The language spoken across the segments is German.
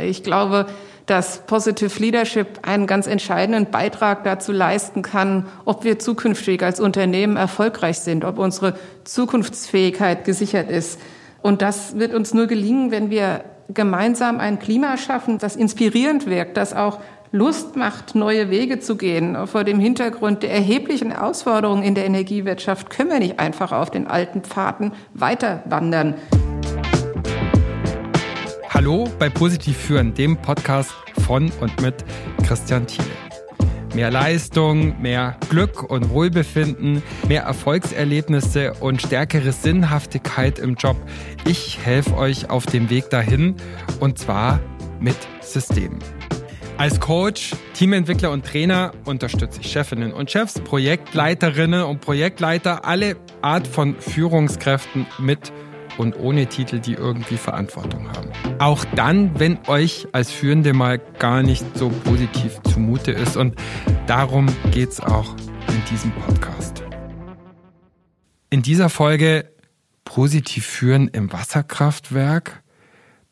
Ich glaube, dass Positive Leadership einen ganz entscheidenden Beitrag dazu leisten kann, ob wir zukünftig als Unternehmen erfolgreich sind, ob unsere Zukunftsfähigkeit gesichert ist. Und das wird uns nur gelingen, wenn wir gemeinsam ein Klima schaffen, das inspirierend wirkt, das auch Lust macht, neue Wege zu gehen. Vor dem Hintergrund der erheblichen Herausforderungen in der Energiewirtschaft können wir nicht einfach auf den alten Pfaden weiter wandern. Hallo bei Positiv führen, dem Podcast von und mit Christian Thiele. Mehr Leistung, mehr Glück und Wohlbefinden, mehr Erfolgserlebnisse und stärkere Sinnhaftigkeit im Job. Ich helfe euch auf dem Weg dahin und zwar mit Systemen. Als Coach, Teamentwickler und Trainer unterstütze ich Chefinnen und Chefs, Projektleiterinnen und Projektleiter, alle Art von Führungskräften mit und ohne Titel, die irgendwie Verantwortung haben. Auch dann, wenn euch als Führende mal gar nicht so positiv zumute ist. Und darum geht es auch in diesem Podcast. In dieser Folge positiv führen im Wasserkraftwerk,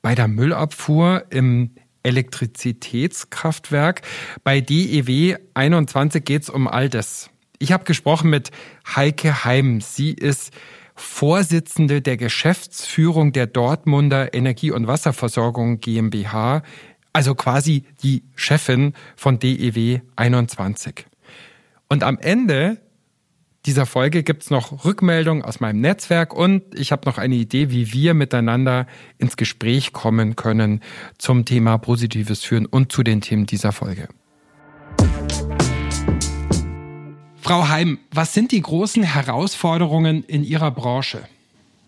bei der Müllabfuhr, im Elektrizitätskraftwerk. Bei DEW 21 geht es um all das. Ich habe gesprochen mit Heike Heim. Sie ist Vorsitzende der Geschäftsführung der Dortmunder Energie- und Wasserversorgung GmbH, also quasi die Chefin von DEW 21. Und am Ende dieser Folge gibt's noch Rückmeldungen aus meinem Netzwerk und ich habe noch eine Idee, wie wir miteinander ins Gespräch kommen können zum Thema positives Führen und zu den Themen dieser Folge. Frau Heim, was sind die großen Herausforderungen in Ihrer Branche?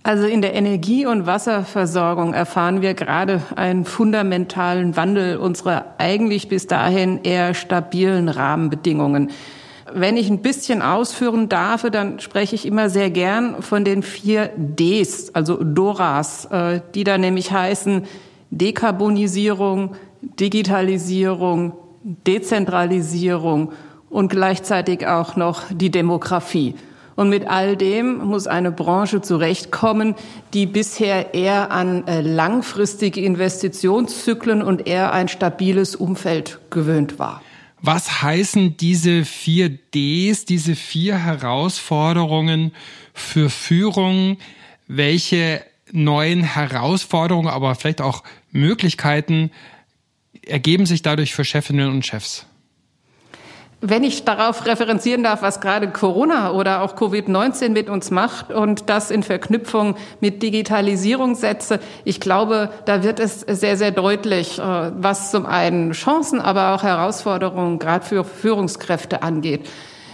Also in der Energie- und Wasserversorgung erfahren wir gerade einen fundamentalen Wandel unserer eigentlich bis dahin eher stabilen Rahmenbedingungen. Wenn ich ein bisschen ausführen darf, dann spreche ich immer sehr gern von den vier Ds, also Doras, äh, die da nämlich heißen Dekarbonisierung, Digitalisierung, Dezentralisierung und gleichzeitig auch noch die Demografie. Und mit all dem muss eine Branche zurechtkommen, die bisher eher an äh, langfristige Investitionszyklen und eher ein stabiles Umfeld gewöhnt war. Was heißen diese vier Ds, diese vier Herausforderungen für Führung? Welche neuen Herausforderungen, aber vielleicht auch Möglichkeiten ergeben sich dadurch für Chefinnen und Chefs? Wenn ich darauf referenzieren darf, was gerade Corona oder auch Covid-19 mit uns macht und das in Verknüpfung mit Digitalisierung setze, ich glaube, da wird es sehr, sehr deutlich, äh, was zum einen Chancen, aber auch Herausforderungen gerade für Führungskräfte angeht.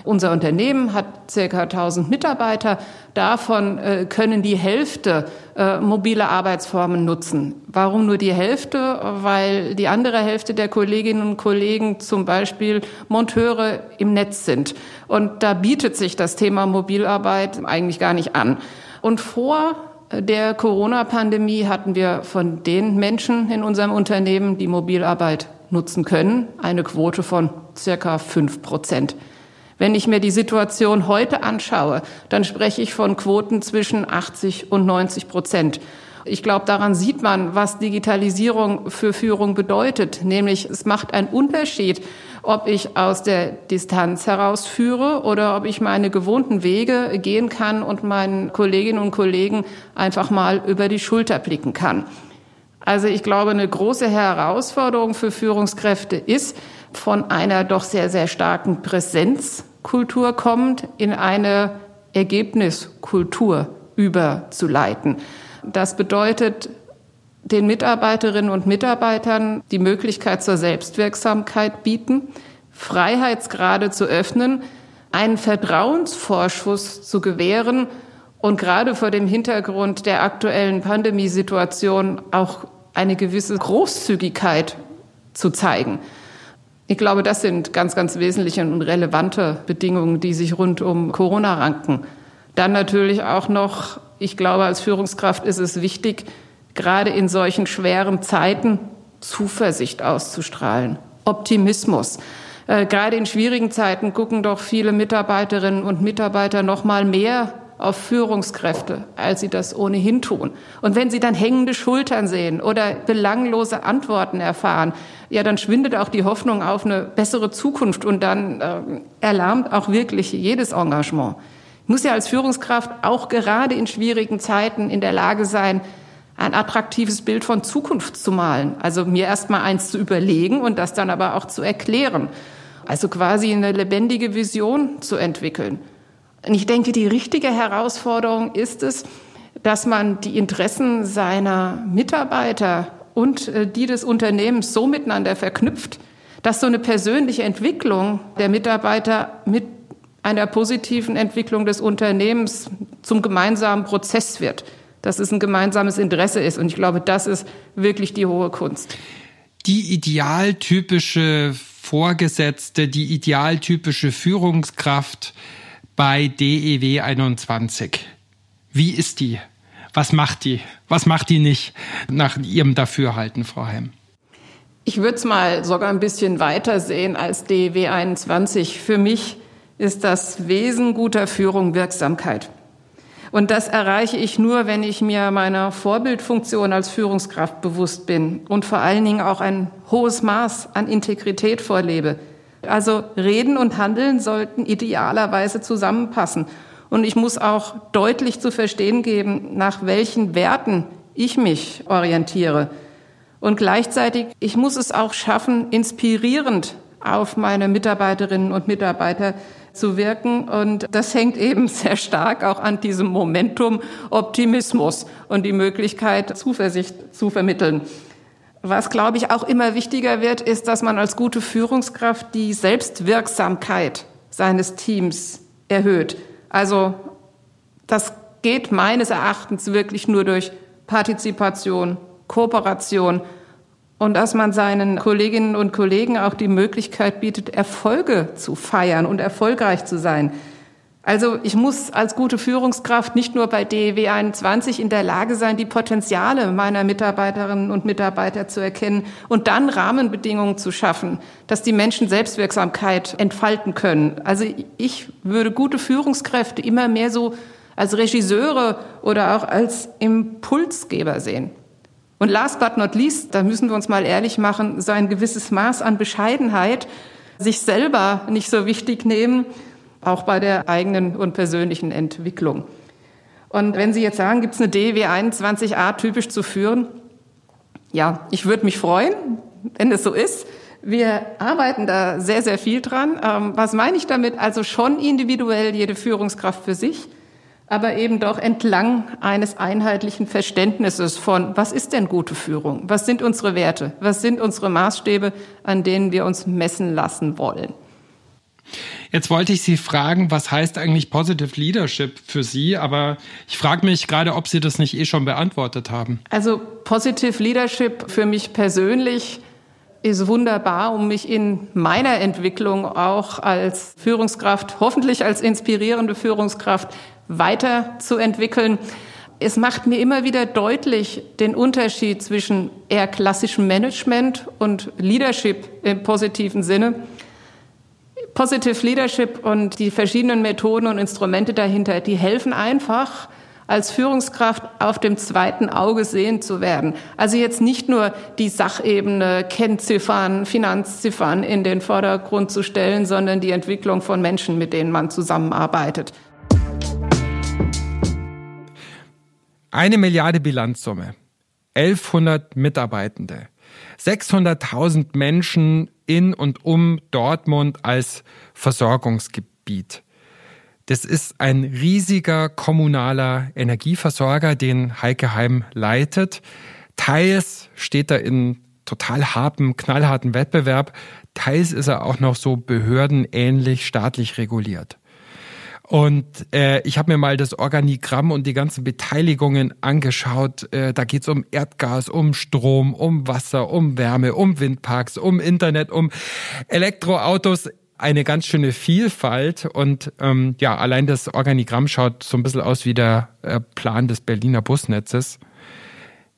Unser Unternehmen hat circa 1000 Mitarbeiter. Davon äh, können die Hälfte äh, mobile Arbeitsformen nutzen. Warum nur die Hälfte? Weil die andere Hälfte der Kolleginnen und Kollegen zum Beispiel Monteure im Netz sind. Und da bietet sich das Thema Mobilarbeit eigentlich gar nicht an. Und vor der Corona-Pandemie hatten wir von den Menschen in unserem Unternehmen, die Mobilarbeit nutzen können, eine Quote von circa fünf Prozent. Wenn ich mir die Situation heute anschaue, dann spreche ich von Quoten zwischen 80 und 90 Prozent. Ich glaube, daran sieht man, was Digitalisierung für Führung bedeutet. Nämlich, es macht einen Unterschied, ob ich aus der Distanz heraus führe oder ob ich meine gewohnten Wege gehen kann und meinen Kolleginnen und Kollegen einfach mal über die Schulter blicken kann. Also ich glaube, eine große Herausforderung für Führungskräfte ist, von einer doch sehr, sehr starken Präsenz Kultur kommt, in eine Ergebniskultur überzuleiten. Das bedeutet, den Mitarbeiterinnen und Mitarbeitern die Möglichkeit zur Selbstwirksamkeit bieten, Freiheitsgrade zu öffnen, einen Vertrauensvorschuss zu gewähren und gerade vor dem Hintergrund der aktuellen Pandemiesituation auch eine gewisse Großzügigkeit zu zeigen. Ich glaube, das sind ganz, ganz wesentliche und relevante Bedingungen, die sich rund um Corona ranken. Dann natürlich auch noch, ich glaube, als Führungskraft ist es wichtig, gerade in solchen schweren Zeiten Zuversicht auszustrahlen, Optimismus. Äh, gerade in schwierigen Zeiten gucken doch viele Mitarbeiterinnen und Mitarbeiter noch mal mehr auf Führungskräfte, als sie das ohnehin tun. Und wenn sie dann hängende Schultern sehen oder belanglose Antworten erfahren, ja, dann schwindet auch die Hoffnung auf eine bessere Zukunft und dann äh, erlahmt auch wirklich jedes Engagement. Ich muss ja als Führungskraft auch gerade in schwierigen Zeiten in der Lage sein, ein attraktives Bild von Zukunft zu malen. Also mir erst mal eins zu überlegen und das dann aber auch zu erklären. Also quasi eine lebendige Vision zu entwickeln. Und ich denke, die richtige Herausforderung ist es, dass man die Interessen seiner Mitarbeiter und äh, die des Unternehmens so miteinander verknüpft, dass so eine persönliche Entwicklung der Mitarbeiter mit einer positiven Entwicklung des Unternehmens zum gemeinsamen Prozess wird dass es ein gemeinsames Interesse ist. Und ich glaube, das ist wirklich die hohe Kunst. Die idealtypische Vorgesetzte, die idealtypische Führungskraft bei DEW 21. Wie ist die? Was macht die? Was macht die nicht nach Ihrem Dafürhalten, Frau Heim? Ich würde es mal sogar ein bisschen weiter sehen als DEW 21. Für mich ist das Wesen guter Führung Wirksamkeit. Und das erreiche ich nur, wenn ich mir meiner Vorbildfunktion als Führungskraft bewusst bin und vor allen Dingen auch ein hohes Maß an Integrität vorlebe. Also Reden und Handeln sollten idealerweise zusammenpassen. Und ich muss auch deutlich zu verstehen geben, nach welchen Werten ich mich orientiere. Und gleichzeitig, ich muss es auch schaffen, inspirierend auf meine Mitarbeiterinnen und Mitarbeiter zu wirken. Und das hängt eben sehr stark auch an diesem Momentum Optimismus und die Möglichkeit, Zuversicht zu vermitteln. Was, glaube ich, auch immer wichtiger wird, ist, dass man als gute Führungskraft die Selbstwirksamkeit seines Teams erhöht. Also das geht meines Erachtens wirklich nur durch Partizipation, Kooperation und dass man seinen Kolleginnen und Kollegen auch die Möglichkeit bietet, Erfolge zu feiern und erfolgreich zu sein. Also ich muss als gute Führungskraft nicht nur bei DEW 21 in der Lage sein, die Potenziale meiner Mitarbeiterinnen und Mitarbeiter zu erkennen und dann Rahmenbedingungen zu schaffen, dass die Menschen Selbstwirksamkeit entfalten können. Also ich würde gute Führungskräfte immer mehr so als Regisseure oder auch als Impulsgeber sehen. Und last but not least, da müssen wir uns mal ehrlich machen, so ein gewisses Maß an Bescheidenheit, sich selber nicht so wichtig nehmen, auch bei der eigenen und persönlichen Entwicklung. Und wenn Sie jetzt sagen, gibt es eine DW 21a typisch zu führen? Ja, ich würde mich freuen, wenn es so ist. Wir arbeiten da sehr, sehr viel dran. Ähm, was meine ich damit? Also schon individuell jede Führungskraft für sich aber eben doch entlang eines einheitlichen Verständnisses von, was ist denn gute Führung? Was sind unsere Werte? Was sind unsere Maßstäbe, an denen wir uns messen lassen wollen? Jetzt wollte ich Sie fragen, was heißt eigentlich Positive Leadership für Sie? Aber ich frage mich gerade, ob Sie das nicht eh schon beantwortet haben. Also Positive Leadership für mich persönlich ist wunderbar, um mich in meiner Entwicklung auch als Führungskraft, hoffentlich als inspirierende Führungskraft weiterzuentwickeln. Es macht mir immer wieder deutlich den Unterschied zwischen eher klassischem Management und Leadership im positiven Sinne. Positive Leadership und die verschiedenen Methoden und Instrumente dahinter, die helfen einfach, als Führungskraft auf dem zweiten Auge sehen zu werden. Also jetzt nicht nur die Sachebene, Kennziffern, Finanzziffern in den Vordergrund zu stellen, sondern die Entwicklung von Menschen, mit denen man zusammenarbeitet. Eine Milliarde Bilanzsumme, 1100 Mitarbeitende, 600.000 Menschen in und um Dortmund als Versorgungsgebiet. Das ist ein riesiger kommunaler Energieversorger, den Heike Heim leitet. Teils steht er in total harten, knallharten Wettbewerb. Teils ist er auch noch so behördenähnlich staatlich reguliert. Und äh, ich habe mir mal das Organigramm und die ganzen Beteiligungen angeschaut. Äh, da geht's um Erdgas, um Strom, um Wasser, um Wärme, um Windparks, um Internet, um Elektroautos eine ganz schöne Vielfalt und ähm, ja, allein das Organigramm schaut so ein bisschen aus wie der äh, Plan des Berliner Busnetzes.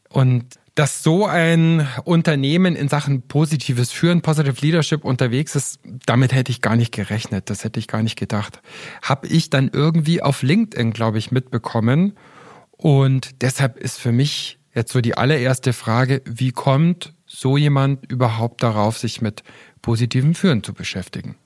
Und dass so ein Unternehmen in Sachen positives Führen, Positive Leadership unterwegs ist, damit hätte ich gar nicht gerechnet. Das hätte ich gar nicht gedacht. Habe ich dann irgendwie auf LinkedIn, glaube ich, mitbekommen. Und deshalb ist für mich jetzt so die allererste Frage, wie kommt so jemand überhaupt darauf, sich mit positivem Führen zu beschäftigen?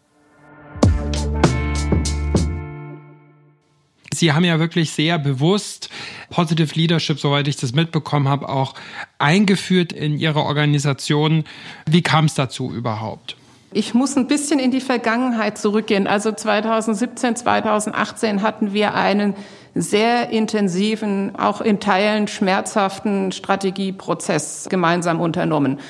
Sie haben ja wirklich sehr bewusst Positive Leadership, soweit ich das mitbekommen habe, auch eingeführt in Ihre Organisation. Wie kam es dazu überhaupt? Ich muss ein bisschen in die Vergangenheit zurückgehen. Also 2017, 2018 hatten wir einen sehr intensiven, auch in Teilen schmerzhaften Strategieprozess gemeinsam unternommen.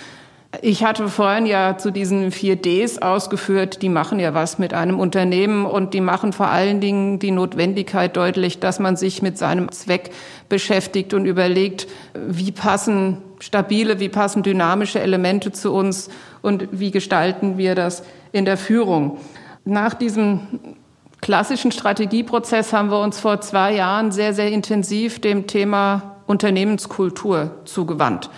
Ich hatte vorhin ja zu diesen vier Ds ausgeführt, die machen ja was mit einem Unternehmen und die machen vor allen Dingen die Notwendigkeit deutlich, dass man sich mit seinem Zweck beschäftigt und überlegt, wie passen stabile, wie passen dynamische Elemente zu uns und wie gestalten wir das in der Führung. Nach diesem klassischen Strategieprozess haben wir uns vor zwei Jahren sehr, sehr intensiv dem Thema Unternehmenskultur zugewandt.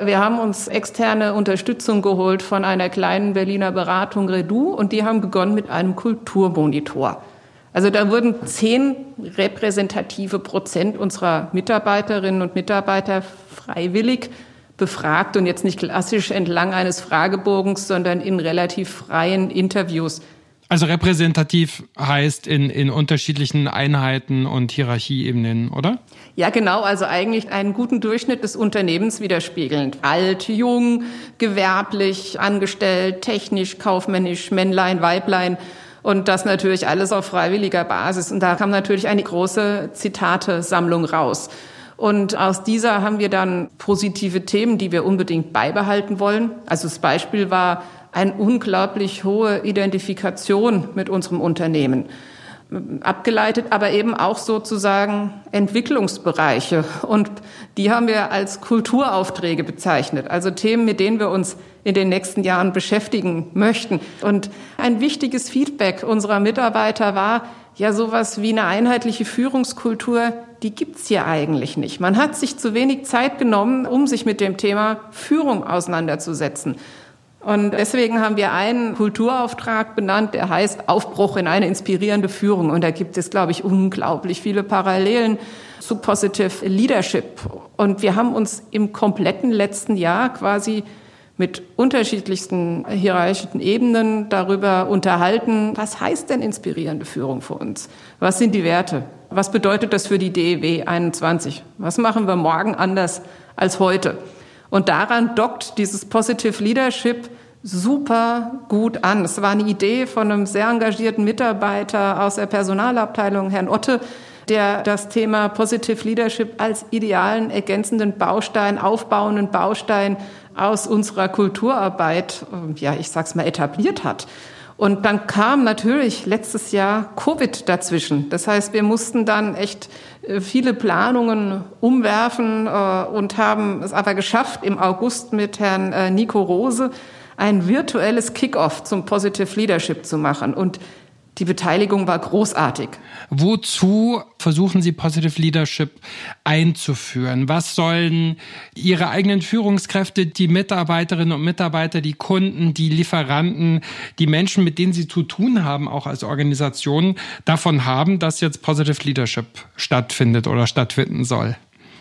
Wir haben uns externe Unterstützung geholt von einer kleinen Berliner Beratung Redu und die haben begonnen mit einem Kulturmonitor. Also da wurden zehn repräsentative Prozent unserer Mitarbeiterinnen und Mitarbeiter freiwillig befragt und jetzt nicht klassisch entlang eines Fragebogens, sondern in relativ freien Interviews also repräsentativ heißt in, in unterschiedlichen Einheiten und Hierarchieebenen, oder? Ja, genau. Also eigentlich einen guten Durchschnitt des Unternehmens widerspiegelnd. Alt, jung, gewerblich, angestellt, technisch, kaufmännisch, Männlein, Weiblein. Und das natürlich alles auf freiwilliger Basis. Und da kam natürlich eine große Zitate-Sammlung raus. Und aus dieser haben wir dann positive Themen, die wir unbedingt beibehalten wollen. Also das Beispiel war eine unglaublich hohe Identifikation mit unserem Unternehmen abgeleitet, aber eben auch sozusagen Entwicklungsbereiche. Und die haben wir als Kulturaufträge bezeichnet, also Themen, mit denen wir uns in den nächsten Jahren beschäftigen möchten. Und ein wichtiges Feedback unserer Mitarbeiter war, ja, sowas wie eine einheitliche Führungskultur, die gibt's hier eigentlich nicht. Man hat sich zu wenig Zeit genommen, um sich mit dem Thema Führung auseinanderzusetzen. Und deswegen haben wir einen Kulturauftrag benannt, der heißt Aufbruch in eine inspirierende Führung. Und da gibt es, glaube ich, unglaublich viele Parallelen zu Positive Leadership. Und wir haben uns im kompletten letzten Jahr quasi mit unterschiedlichsten hierarchischen Ebenen darüber unterhalten, was heißt denn inspirierende Führung für uns? Was sind die Werte? Was bedeutet das für die DEW 21? Was machen wir morgen anders als heute? Und daran dockt dieses Positive Leadership super gut an. Es war eine Idee von einem sehr engagierten Mitarbeiter aus der Personalabteilung, Herrn Otte, der das Thema Positive Leadership als idealen ergänzenden Baustein, aufbauenden Baustein aus unserer Kulturarbeit, ja, ich sag's mal, etabliert hat. Und dann kam natürlich letztes Jahr Covid dazwischen. Das heißt, wir mussten dann echt äh, viele Planungen umwerfen äh, und haben es aber geschafft, im August mit Herrn äh, Nico Rose ein virtuelles Kickoff zum Positive Leadership zu machen. Und die Beteiligung war großartig. Wozu versuchen Sie Positive Leadership einzuführen? Was sollen Ihre eigenen Führungskräfte, die Mitarbeiterinnen und Mitarbeiter, die Kunden, die Lieferanten, die Menschen, mit denen Sie zu tun haben, auch als Organisation, davon haben, dass jetzt Positive Leadership stattfindet oder stattfinden soll?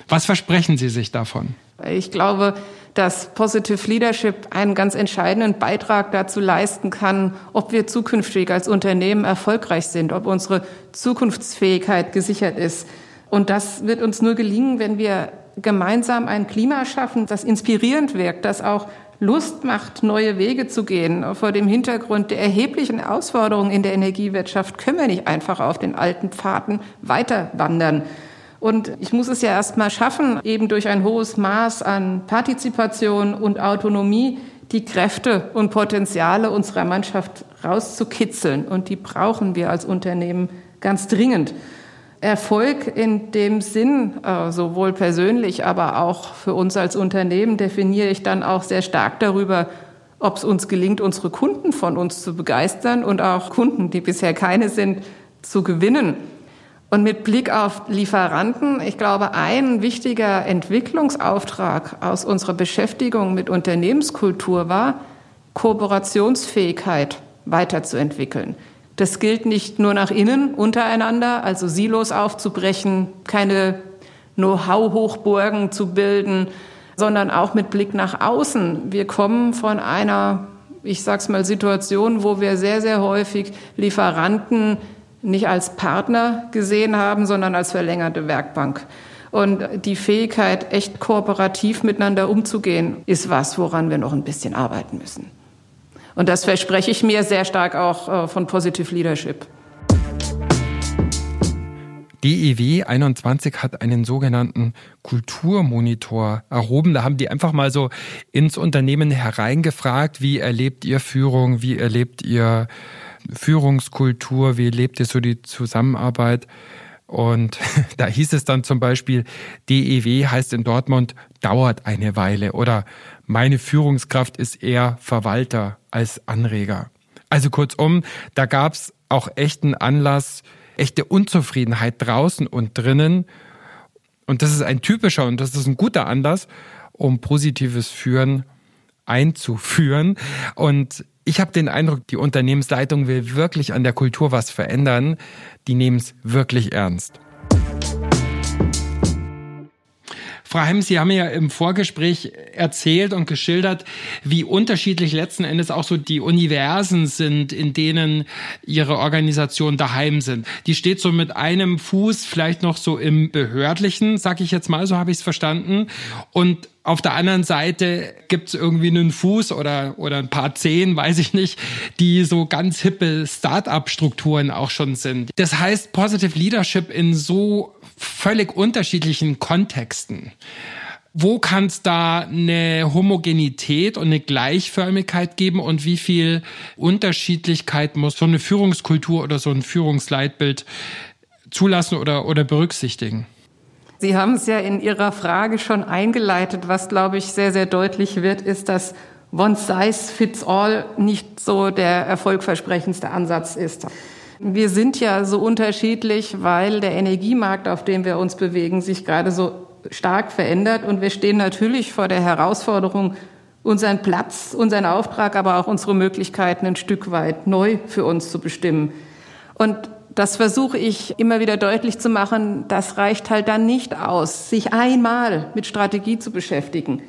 Was versprechen Sie sich davon? Ich glaube, dass Positive Leadership einen ganz entscheidenden Beitrag dazu leisten kann, ob wir zukünftig als Unternehmen erfolgreich sind, ob unsere Zukunftsfähigkeit gesichert ist. Und das wird uns nur gelingen, wenn wir gemeinsam ein Klima schaffen, das inspirierend wirkt, das auch Lust macht, neue Wege zu gehen. Vor dem Hintergrund der erheblichen Herausforderungen in der Energiewirtschaft können wir nicht einfach auf den alten Pfaden weiter wandern. Und ich muss es ja erst mal schaffen, eben durch ein hohes Maß an Partizipation und Autonomie die Kräfte und Potenziale unserer Mannschaft rauszukitzeln. Und die brauchen wir als Unternehmen ganz dringend. Erfolg in dem Sinn, äh, sowohl persönlich, aber auch für uns als Unternehmen, definiere ich dann auch sehr stark darüber, ob es uns gelingt, unsere Kunden von uns zu begeistern und auch Kunden, die bisher keine sind, zu gewinnen. Und mit Blick auf Lieferanten, ich glaube, ein wichtiger Entwicklungsauftrag aus unserer Beschäftigung mit Unternehmenskultur war, Kooperationsfähigkeit weiterzuentwickeln. Das gilt nicht nur nach innen untereinander, also Silos aufzubrechen, keine Know-how-Hochburgen zu bilden, sondern auch mit Blick nach außen. Wir kommen von einer, ich sag's mal, Situation, wo wir sehr, sehr häufig Lieferanten nicht als Partner gesehen haben, sondern als verlängerte Werkbank. Und die Fähigkeit, echt kooperativ miteinander umzugehen, ist was, woran wir noch ein bisschen arbeiten müssen. Und das verspreche ich mir sehr stark auch äh, von Positive Leadership. DEW 21 hat einen sogenannten Kulturmonitor erhoben. Da haben die einfach mal so ins Unternehmen hereingefragt, wie erlebt ihr Führung, wie erlebt ihr Führungskultur, wie lebt ihr so die Zusammenarbeit? Und da hieß es dann zum Beispiel, DEW heißt in Dortmund, dauert eine Weile oder meine Führungskraft ist eher Verwalter als Anreger. Also kurzum, da gab es auch echten Anlass, echte Unzufriedenheit draußen und drinnen. Und das ist ein typischer und das ist ein guter Anlass, um positives Führen einzuführen. Und ich habe den Eindruck, die Unternehmensleitung will wirklich an der Kultur was verändern. Die nehmen es wirklich ernst. Frau Heim, Sie haben ja im Vorgespräch erzählt und geschildert, wie unterschiedlich letzten Endes auch so die Universen sind, in denen Ihre Organisation daheim sind. Die steht so mit einem Fuß vielleicht noch so im Behördlichen, sag ich jetzt mal, so habe ich es verstanden. Und auf der anderen Seite gibt's irgendwie einen Fuß oder, oder ein paar Zehen, weiß ich nicht, die so ganz hippe Start-up-Strukturen auch schon sind. Das heißt, Positive Leadership in so völlig unterschiedlichen Kontexten. Wo kann es da eine Homogenität und eine Gleichförmigkeit geben und wie viel Unterschiedlichkeit muss so eine Führungskultur oder so ein Führungsleitbild zulassen oder, oder berücksichtigen? Sie haben es ja in Ihrer Frage schon eingeleitet. Was, glaube ich, sehr, sehr deutlich wird, ist, dass One Size Fits All nicht so der erfolgversprechendste Ansatz ist. Wir sind ja so unterschiedlich, weil der Energiemarkt, auf dem wir uns bewegen, sich gerade so stark verändert. Und wir stehen natürlich vor der Herausforderung, unseren Platz, unseren Auftrag, aber auch unsere Möglichkeiten ein Stück weit neu für uns zu bestimmen. Und das versuche ich immer wieder deutlich zu machen. Das reicht halt dann nicht aus, sich einmal mit Strategie zu beschäftigen.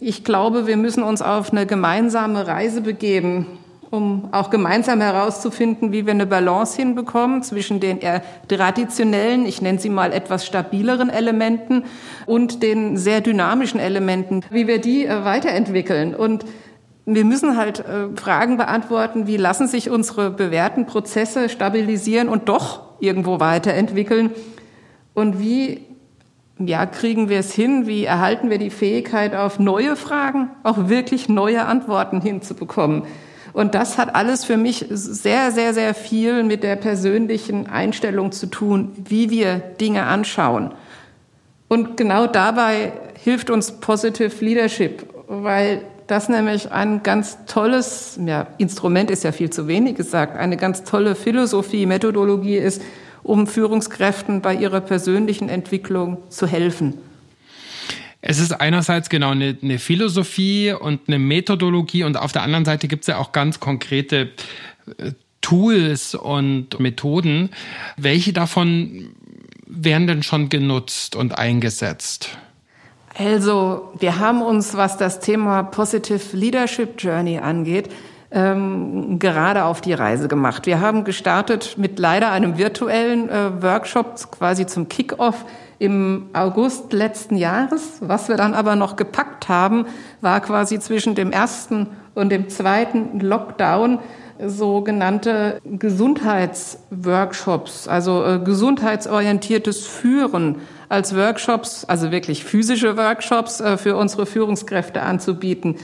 Ich glaube, wir müssen uns auf eine gemeinsame Reise begeben, um auch gemeinsam herauszufinden, wie wir eine Balance hinbekommen zwischen den eher traditionellen, ich nenne sie mal etwas stabileren Elementen und den sehr dynamischen Elementen, wie wir die äh, weiterentwickeln. Und wir müssen halt äh, Fragen beantworten, wie lassen sich unsere bewährten Prozesse stabilisieren und doch irgendwo weiterentwickeln und wie ja, kriegen wir es hin, wie erhalten wir die Fähigkeit, auf neue Fragen auch wirklich neue Antworten hinzubekommen. Und das hat alles für mich sehr, sehr, sehr viel mit der persönlichen Einstellung zu tun, wie wir Dinge anschauen. Und genau dabei hilft uns Positive Leadership, weil das nämlich ein ganz tolles, ja, Instrument ist ja viel zu wenig gesagt, eine ganz tolle Philosophie, Methodologie ist, um Führungskräften bei ihrer persönlichen Entwicklung zu helfen. Es ist einerseits genau eine, eine Philosophie und eine Methodologie und auf der anderen Seite gibt es ja auch ganz konkrete äh, Tools und Methoden. Welche davon werden denn schon genutzt und eingesetzt? Also, wir haben uns, was das Thema Positive Leadership Journey angeht, ähm, gerade auf die Reise gemacht. Wir haben gestartet mit leider einem virtuellen äh, Workshop quasi zum Kickoff im August letzten Jahres. Was wir dann aber noch gepackt haben, war quasi zwischen dem ersten und dem zweiten Lockdown sogenannte Gesundheitsworkshops, also äh, gesundheitsorientiertes Führen als Workshops, also wirklich physische Workshops äh, für unsere Führungskräfte anzubieten,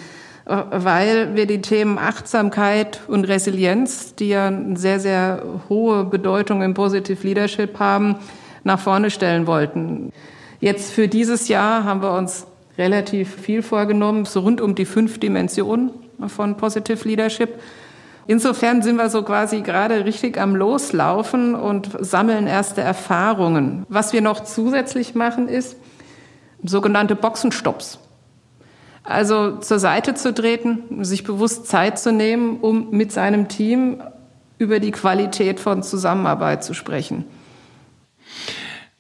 äh, weil wir die Themen Achtsamkeit und Resilienz, die ja eine sehr, sehr hohe Bedeutung im Positive Leadership haben, nach vorne stellen wollten. Jetzt für dieses Jahr haben wir uns relativ viel vorgenommen, so rund um die fünf Dimensionen von Positive Leadership. Insofern sind wir so quasi gerade richtig am Loslaufen und sammeln erste Erfahrungen. Was wir noch zusätzlich machen, ist sogenannte Boxenstopps. Also zur Seite zu treten, sich bewusst Zeit zu nehmen, um mit seinem Team über die Qualität von Zusammenarbeit zu sprechen.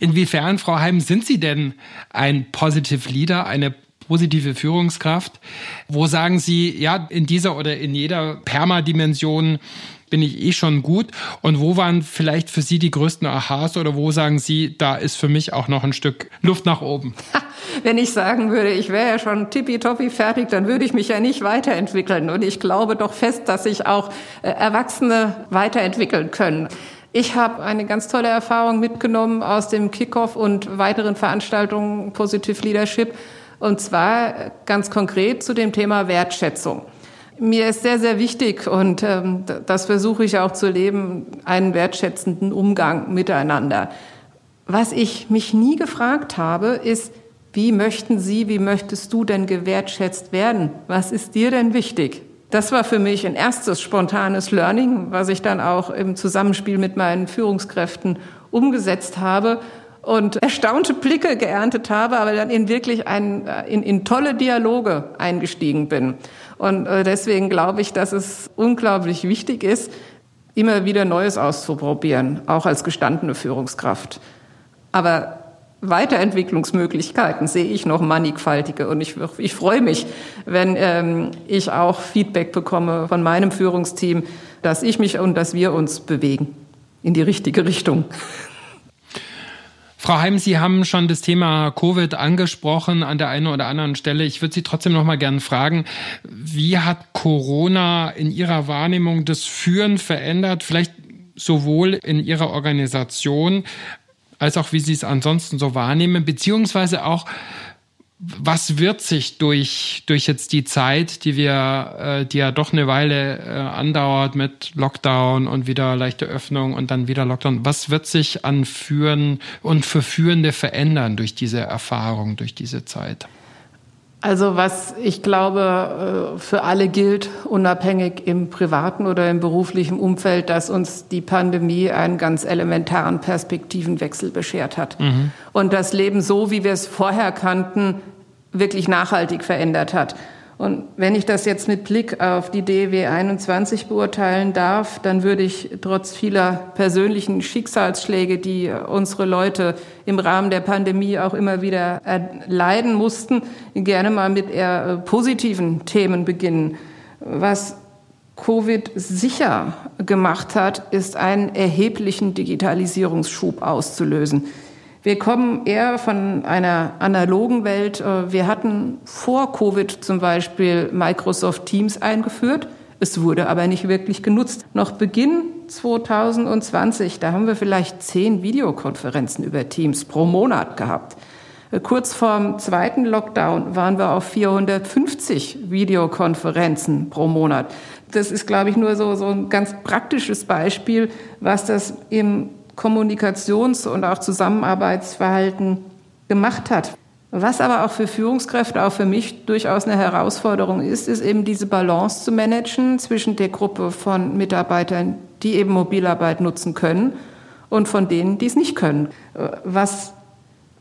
Inwiefern, Frau Heim, sind Sie denn ein Positive Leader, eine positive Führungskraft? Wo sagen Sie, ja, in dieser oder in jeder Permadimension bin ich eh schon gut? Und wo waren vielleicht für Sie die größten Aha's oder wo sagen Sie, da ist für mich auch noch ein Stück Luft nach oben? Wenn ich sagen würde, ich wäre ja schon tippitoppi fertig, dann würde ich mich ja nicht weiterentwickeln. Und ich glaube doch fest, dass sich auch äh, Erwachsene weiterentwickeln können. Ich habe eine ganz tolle Erfahrung mitgenommen aus dem Kickoff und weiteren Veranstaltungen Positive Leadership. Und zwar ganz konkret zu dem Thema Wertschätzung. Mir ist sehr, sehr wichtig und ähm, das versuche ich auch zu leben, einen wertschätzenden Umgang miteinander. Was ich mich nie gefragt habe, ist, wie möchten Sie, wie möchtest du denn gewertschätzt werden? Was ist dir denn wichtig? Das war für mich ein erstes spontanes Learning, was ich dann auch im Zusammenspiel mit meinen Führungskräften umgesetzt habe und erstaunte Blicke geerntet habe, aber dann in wirklich ein, in, in tolle Dialoge eingestiegen bin. Und äh, deswegen glaube ich, dass es unglaublich wichtig ist, immer wieder Neues auszuprobieren, auch als gestandene Führungskraft. Aber Weiterentwicklungsmöglichkeiten sehe ich noch mannigfaltige. Und ich, ich freue mich, wenn ähm, ich auch Feedback bekomme von meinem Führungsteam, dass ich mich und dass wir uns bewegen in die richtige Richtung. Frau Heim, Sie haben schon das Thema Covid angesprochen an der einen oder anderen Stelle. Ich würde Sie trotzdem noch mal gerne fragen, wie hat Corona in Ihrer Wahrnehmung das Führen verändert? Vielleicht sowohl in Ihrer Organisation als auch wie Sie es ansonsten so wahrnehmen, beziehungsweise auch, was wird sich durch, durch jetzt die Zeit, die wir, äh, die ja doch eine Weile äh, andauert mit Lockdown und wieder leichte Öffnung und dann wieder Lockdown, was wird sich an Führen und für Führende verändern durch diese Erfahrung, durch diese Zeit? Also was ich glaube äh, für alle gilt, unabhängig im privaten oder im beruflichen Umfeld, dass uns die Pandemie einen ganz elementaren Perspektivenwechsel beschert hat mhm. und das Leben so, wie wir es vorher kannten, wirklich nachhaltig verändert hat. Und wenn ich das jetzt mit Blick auf die DW 21 beurteilen darf, dann würde ich trotz vieler persönlichen Schicksalsschläge, die unsere Leute im Rahmen der Pandemie auch immer wieder erleiden mussten, gerne mal mit eher äh, positiven Themen beginnen. Was Covid sicher gemacht hat, ist einen erheblichen Digitalisierungsschub auszulösen. Wir kommen eher von einer analogen Welt. Äh, wir hatten vor Covid zum Beispiel Microsoft Teams eingeführt. Es wurde aber nicht wirklich genutzt. Noch Beginn 2020, da haben wir vielleicht zehn Videokonferenzen über Teams pro Monat gehabt. Äh, kurz vorm zweiten Lockdown waren wir auf 450 Videokonferenzen pro Monat. Das ist, glaube ich, nur so, so ein ganz praktisches Beispiel, was das im Kommunikations- und auch Zusammenarbeitsverhalten gemacht hat. Was aber auch für Führungskräfte, auch für mich durchaus eine Herausforderung ist, ist eben diese Balance zu managen zwischen der Gruppe von Mitarbeitern, die eben Mobilarbeit nutzen können und von denen, die es nicht können. Was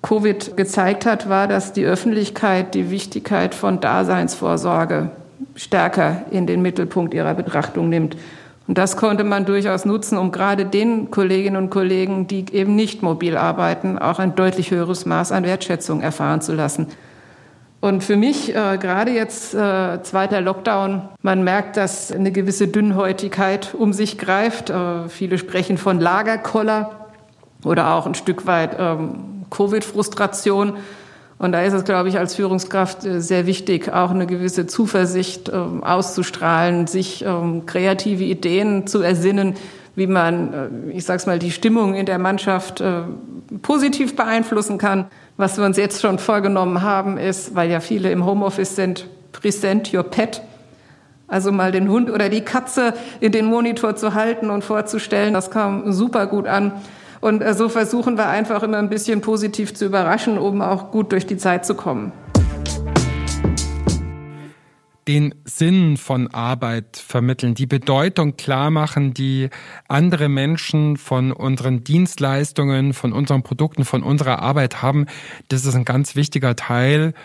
Covid gezeigt hat, war, dass die Öffentlichkeit die Wichtigkeit von Daseinsvorsorge stärker in den Mittelpunkt ihrer Betrachtung nimmt. Und das konnte man durchaus nutzen, um gerade den Kolleginnen und Kollegen, die eben nicht mobil arbeiten, auch ein deutlich höheres Maß an Wertschätzung erfahren zu lassen. Und für mich, äh, gerade jetzt äh, zweiter Lockdown, man merkt, dass eine gewisse Dünnhäutigkeit um sich greift. Äh, viele sprechen von Lagerkoller oder auch ein Stück weit ähm, Covid-Frustration. Und da ist es, glaube ich, als Führungskraft äh, sehr wichtig, auch eine gewisse Zuversicht ähm, auszustrahlen, sich ähm, kreative Ideen zu ersinnen, wie man, äh, ich sag's mal, die Stimmung in der Mannschaft äh, positiv beeinflussen kann. Was wir uns jetzt schon vorgenommen haben, ist, weil ja viele im Homeoffice sind, present your pet. Also mal den Hund oder die Katze in den Monitor zu halten und vorzustellen, das kam super gut an. Und äh, so versuchen wir einfach immer ein bisschen positiv zu überraschen, um auch gut durch die Zeit zu kommen. den Sinn von Arbeit vermitteln, die Bedeutung klar machen, die andere Menschen von unseren Dienstleistungen, von unseren Produkten, von unserer Arbeit haben. Das ist ein ganz wichtiger Teil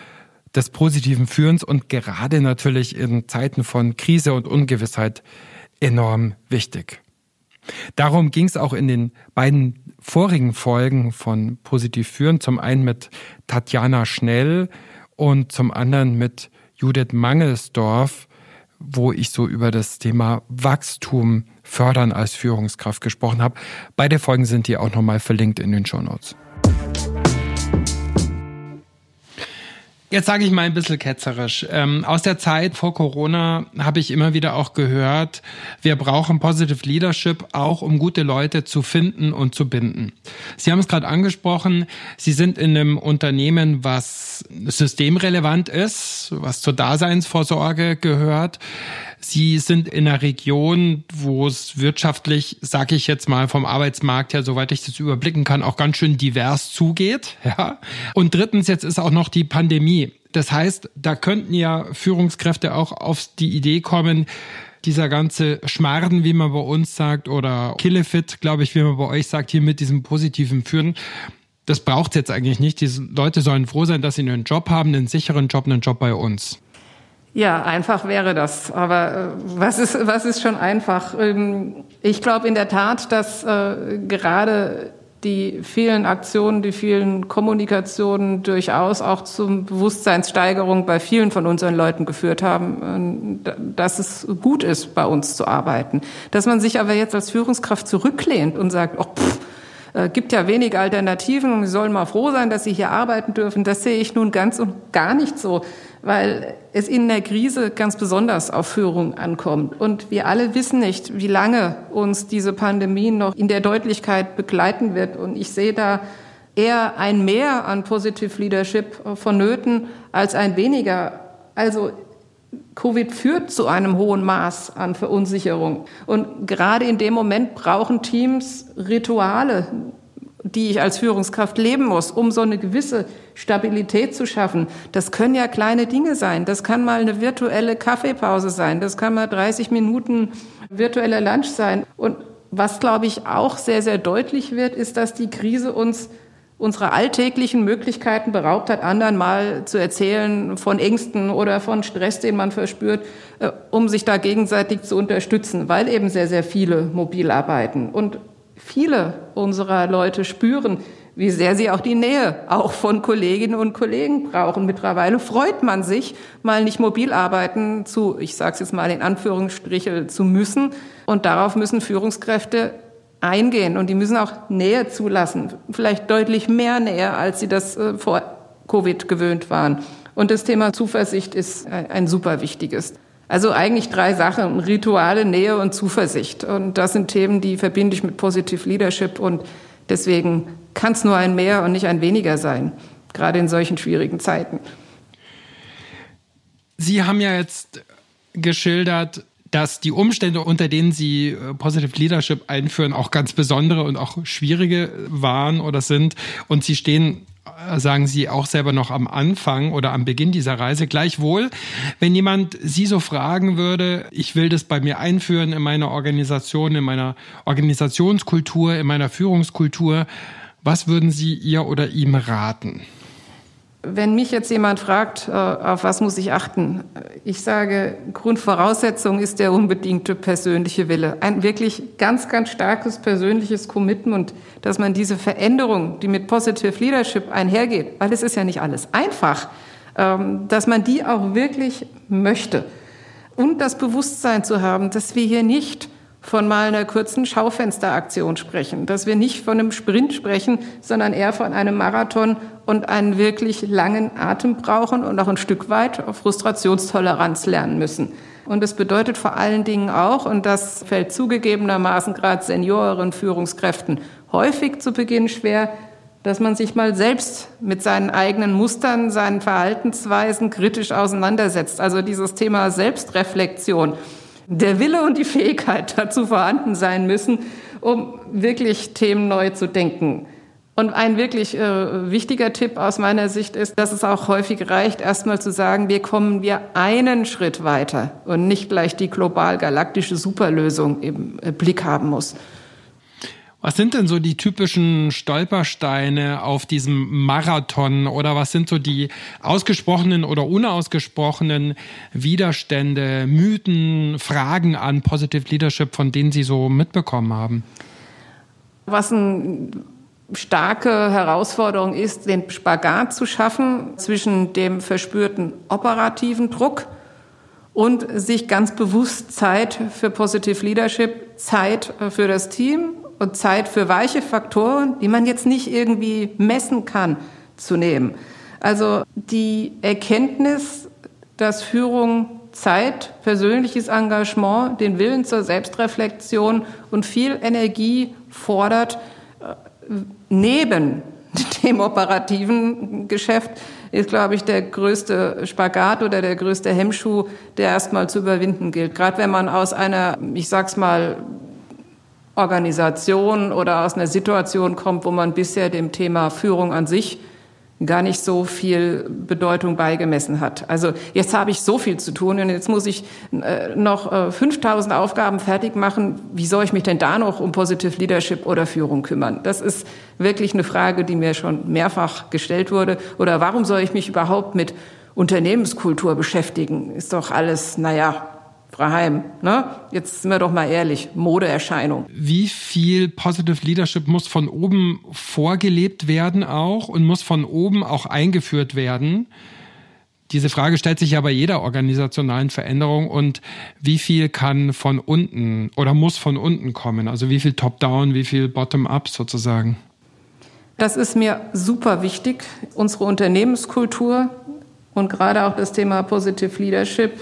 des positiven Führens und gerade natürlich in Zeiten von Krise und Ungewissheit enorm wichtig. Darum ging es auch in den beiden vorigen Folgen von Positiv Führen, zum einen mit Tatjana Schnell und zum anderen mit Judith Mangelsdorf, wo ich so über das Thema Wachstum fördern als Führungskraft gesprochen habe. Beide Folgen sind hier auch nochmal verlinkt in den Show Notes. Jetzt sage ich mal ein bisschen ketzerisch. Ähm, aus der Zeit vor Corona habe ich immer wieder auch gehört, wir brauchen Positive Leadership auch, um gute Leute zu finden und zu binden. Sie haben es gerade angesprochen, Sie sind in einem Unternehmen, was systemrelevant ist, was zur Daseinsvorsorge gehört. Sie sind in einer Region, wo es wirtschaftlich, sage ich jetzt mal vom Arbeitsmarkt her, soweit ich das überblicken kann, auch ganz schön divers zugeht. Ja. Und drittens, jetzt ist auch noch die Pandemie. Das heißt, da könnten ja Führungskräfte auch auf die Idee kommen, dieser ganze Schmarden, wie man bei uns sagt, oder Killefit, glaube ich, wie man bei euch sagt, hier mit diesem positiven Führen, das braucht es jetzt eigentlich nicht. Diese Leute sollen froh sein, dass sie einen Job haben, einen sicheren Job, einen Job bei uns. Ja, einfach wäre das. Aber äh, was, ist, was ist schon einfach? Ähm, ich glaube in der Tat, dass äh, gerade die vielen Aktionen, die vielen Kommunikationen durchaus auch zum Bewusstseinssteigerung bei vielen von unseren Leuten geführt haben, äh, dass es gut ist, bei uns zu arbeiten. Dass man sich aber jetzt als Führungskraft zurücklehnt und sagt, oh, pff, äh, gibt ja wenig Alternativen und sie sollen mal froh sein, dass sie hier arbeiten dürfen. Das sehe ich nun ganz und gar nicht so weil es in der Krise ganz besonders auf Führung ankommt. Und wir alle wissen nicht, wie lange uns diese Pandemie noch in der Deutlichkeit begleiten wird. Und ich sehe da eher ein Mehr an Positive Leadership vonnöten als ein weniger. Also Covid führt zu einem hohen Maß an Verunsicherung. Und gerade in dem Moment brauchen Teams Rituale, die ich als Führungskraft leben muss, um so eine gewisse Stabilität zu schaffen. Das können ja kleine Dinge sein. Das kann mal eine virtuelle Kaffeepause sein. Das kann mal 30 Minuten virtueller Lunch sein. Und was, glaube ich, auch sehr, sehr deutlich wird, ist, dass die Krise uns unsere alltäglichen Möglichkeiten beraubt hat, anderen mal zu erzählen von Ängsten oder von Stress, den man verspürt, äh, um sich da gegenseitig zu unterstützen, weil eben sehr, sehr viele mobil arbeiten. Und viele unserer Leute spüren, wie sehr sie auch die Nähe auch von Kolleginnen und Kollegen brauchen. Mittlerweile freut man sich, mal nicht mobil arbeiten zu, ich sage es jetzt mal in Anführungsstriche, zu müssen. Und darauf müssen Führungskräfte eingehen und die müssen auch Nähe zulassen, vielleicht deutlich mehr Nähe, als sie das äh, vor Covid gewöhnt waren. Und das Thema Zuversicht ist ein super wichtiges. Also eigentlich drei Sachen, Rituale, Nähe und Zuversicht. Und das sind Themen, die verbinde ich mit Positive Leadership und deswegen kann es nur ein mehr und nicht ein weniger sein, gerade in solchen schwierigen Zeiten. Sie haben ja jetzt geschildert, dass die Umstände, unter denen Sie äh, Positive Leadership einführen, auch ganz besondere und auch schwierige waren oder sind. Und Sie stehen sagen Sie auch selber noch am Anfang oder am Beginn dieser Reise. Gleichwohl, wenn jemand Sie so fragen würde, ich will das bei mir einführen in meiner Organisation, in meiner Organisationskultur, in meiner Führungskultur, was würden Sie ihr oder ihm raten? Wenn mich jetzt jemand fragt, äh, auf was muss ich achten, ich sage, Grundvoraussetzung ist der unbedingte persönliche Wille. Ein wirklich ganz, ganz starkes persönliches Commitment, dass man diese Veränderung, die mit Positive Leadership einhergeht, weil es ist ja nicht alles einfach, ähm, dass man die auch wirklich möchte. Und das Bewusstsein zu haben, dass wir hier nicht von mal einer kurzen Schaufensteraktion sprechen, dass wir nicht von einem Sprint sprechen, sondern eher von einem Marathon und einen wirklich langen Atem brauchen und auch ein Stück weit Frustrationstoleranz lernen müssen. Und das bedeutet vor allen Dingen auch, und das fällt zugegebenermaßen gerade Senioren, Führungskräften häufig zu Beginn schwer, dass man sich mal selbst mit seinen eigenen Mustern, seinen Verhaltensweisen kritisch auseinandersetzt. Also dieses Thema Selbstreflexion der Wille und die Fähigkeit dazu vorhanden sein müssen, um wirklich Themen neu zu denken. Und ein wirklich äh, wichtiger Tipp aus meiner Sicht ist, dass es auch häufig reicht, erstmal zu sagen, wir kommen wir einen Schritt weiter und nicht gleich die global galaktische Superlösung im äh, Blick haben muss. Was sind denn so die typischen Stolpersteine auf diesem Marathon oder was sind so die ausgesprochenen oder unausgesprochenen Widerstände, Mythen, Fragen an Positive Leadership, von denen Sie so mitbekommen haben? Was ein starke Herausforderung ist, den Spagat zu schaffen zwischen dem verspürten operativen Druck und sich ganz bewusst Zeit für Positive Leadership, Zeit für das Team und Zeit für weiche Faktoren, die man jetzt nicht irgendwie messen kann, zu nehmen. Also die Erkenntnis, dass Führung Zeit, persönliches Engagement, den Willen zur Selbstreflexion und viel Energie fordert, neben dem operativen Geschäft ist, glaube ich, der größte Spagat oder der größte Hemmschuh, der erstmal zu überwinden gilt. Gerade wenn man aus einer, ich sag's mal, Organisation oder aus einer Situation kommt, wo man bisher dem Thema Führung an sich gar nicht so viel Bedeutung beigemessen hat. Also jetzt habe ich so viel zu tun und jetzt muss ich äh, noch äh, 5000 Aufgaben fertig machen. Wie soll ich mich denn da noch um Positive Leadership oder Führung kümmern? Das ist wirklich eine Frage, die mir schon mehrfach gestellt wurde. Oder warum soll ich mich überhaupt mit Unternehmenskultur beschäftigen? Ist doch alles, naja, Frau Heim, ne? jetzt sind wir doch mal ehrlich, Modeerscheinung. Wie viel Positive Leadership muss von oben vorgelebt werden auch und muss von oben auch eingeführt werden? Diese Frage stellt sich ja bei jeder organisationalen Veränderung und wie viel kann von unten oder muss von unten kommen? Also wie viel Top-Down, wie viel Bottom-Up sozusagen? Das ist mir super wichtig. Unsere Unternehmenskultur und gerade auch das Thema Positive Leadership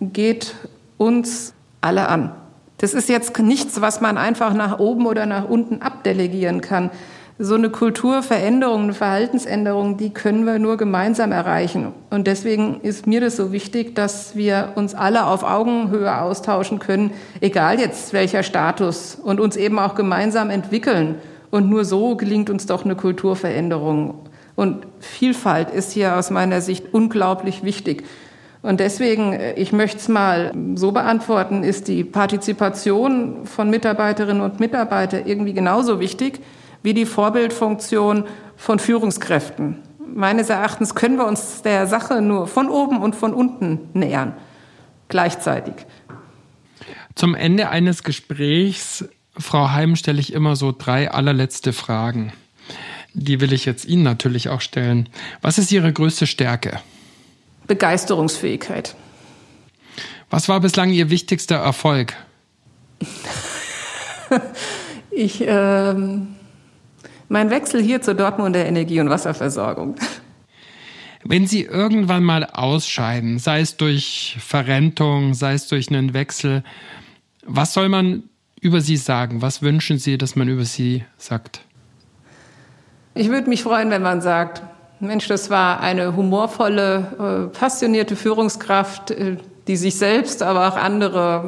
geht uns alle an. Das ist jetzt nichts, was man einfach nach oben oder nach unten abdelegieren kann. So eine Kulturveränderung, eine Verhaltensänderung, die können wir nur gemeinsam erreichen. Und deswegen ist mir das so wichtig, dass wir uns alle auf Augenhöhe austauschen können, egal jetzt welcher Status, und uns eben auch gemeinsam entwickeln. Und nur so gelingt uns doch eine Kulturveränderung. Und Vielfalt ist hier aus meiner Sicht unglaublich wichtig. Und deswegen, äh, ich möchte es mal so beantworten, ist die Partizipation von Mitarbeiterinnen und Mitarbeitern irgendwie genauso wichtig wie die Vorbildfunktion von Führungskräften. Meines Erachtens können wir uns der Sache nur von oben und von unten nähern, gleichzeitig. Zum Ende eines Gesprächs, Frau Heim, stelle ich immer so drei allerletzte Fragen. Die will ich jetzt Ihnen natürlich auch stellen. Was ist Ihre größte Stärke? Begeisterungsfähigkeit. Was war bislang Ihr wichtigster Erfolg? ich, ähm, mein Wechsel hier zur Dortmunder Energie- und Wasserversorgung. Wenn Sie irgendwann mal ausscheiden, sei es durch Verrentung, sei es durch einen Wechsel, was soll man über Sie sagen? Was wünschen Sie, dass man über Sie sagt? Ich würde mich freuen, wenn man sagt, Mensch, das war eine humorvolle, äh, passionierte Führungskraft, äh, die sich selbst, aber auch andere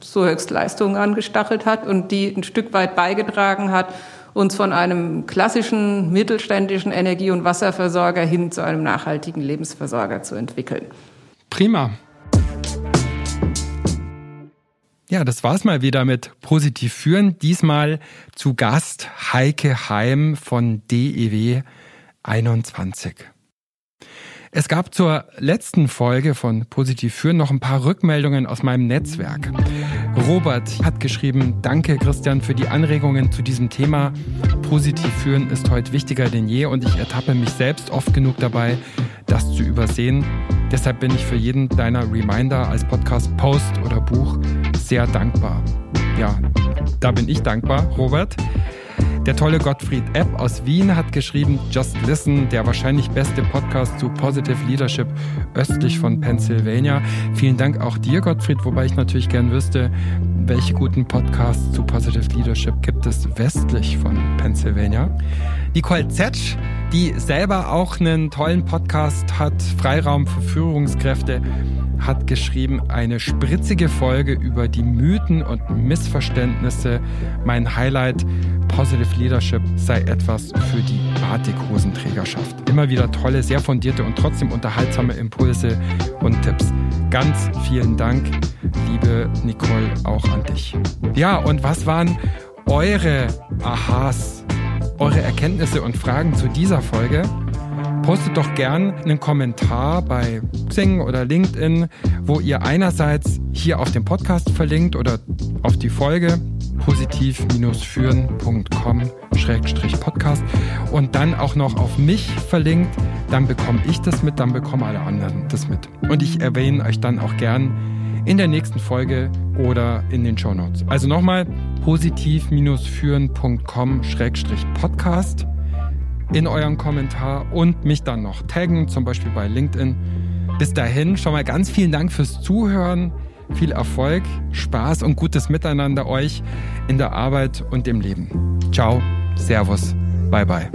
zu Höchstleistungen angestachelt hat und die ein Stück weit beigetragen hat, uns von einem klassischen mittelständischen Energie- und Wasserversorger hin zu einem nachhaltigen Lebensversorger zu entwickeln. Prima. Ja, das war's mal wieder mit Positiv führen. Diesmal zu Gast Heike Heim von DEW 21. Es gab zur letzten Folge von Positiv führen noch ein paar Rückmeldungen aus meinem Netzwerk. Robert hat geschrieben, danke Christian für die Anregungen zu diesem Thema. Positiv führen ist heute wichtiger denn je und ich ertappe mich selbst oft genug dabei, das zu übersehen. Deshalb bin ich für jeden deiner Reminder als Podcast, Post oder Buch sehr dankbar. Ja, da bin ich dankbar, Robert. Der tolle Gottfried Epp aus Wien hat geschrieben, Just Listen, der wahrscheinlich beste Podcast zu Positive Leadership östlich von Pennsylvania. Vielen Dank auch dir, Gottfried, wobei ich natürlich gern wüsste, welche guten Podcasts zu Positive Leadership gibt es westlich von Pennsylvania. Nicole Zetsch, die selber auch einen tollen Podcast hat, Freiraum für Führungskräfte, hat geschrieben, eine spritzige Folge über die Mythen und Missverständnisse. Mein Highlight, Positive Leadership sei etwas für die Batikhosenträgerschaft. Immer wieder tolle, sehr fundierte und trotzdem unterhaltsame Impulse und Tipps. Ganz vielen Dank, liebe Nicole, auch an dich. Ja, und was waren eure Ahas, eure Erkenntnisse und Fragen zu dieser Folge? Postet doch gern einen Kommentar bei Xing oder LinkedIn, wo ihr einerseits hier auf den Podcast verlinkt oder auf die Folge positiv-führen.com-podcast und dann auch noch auf mich verlinkt, dann bekomme ich das mit, dann bekommen alle anderen das mit. Und ich erwähne euch dann auch gern in der nächsten Folge oder in den Show Notes. Also nochmal positiv-führen.com-podcast in euren Kommentar und mich dann noch taggen, zum Beispiel bei LinkedIn. Bis dahin schon mal ganz vielen Dank fürs Zuhören. Viel Erfolg, Spaß und gutes Miteinander euch in der Arbeit und im Leben. Ciao, Servus, bye bye.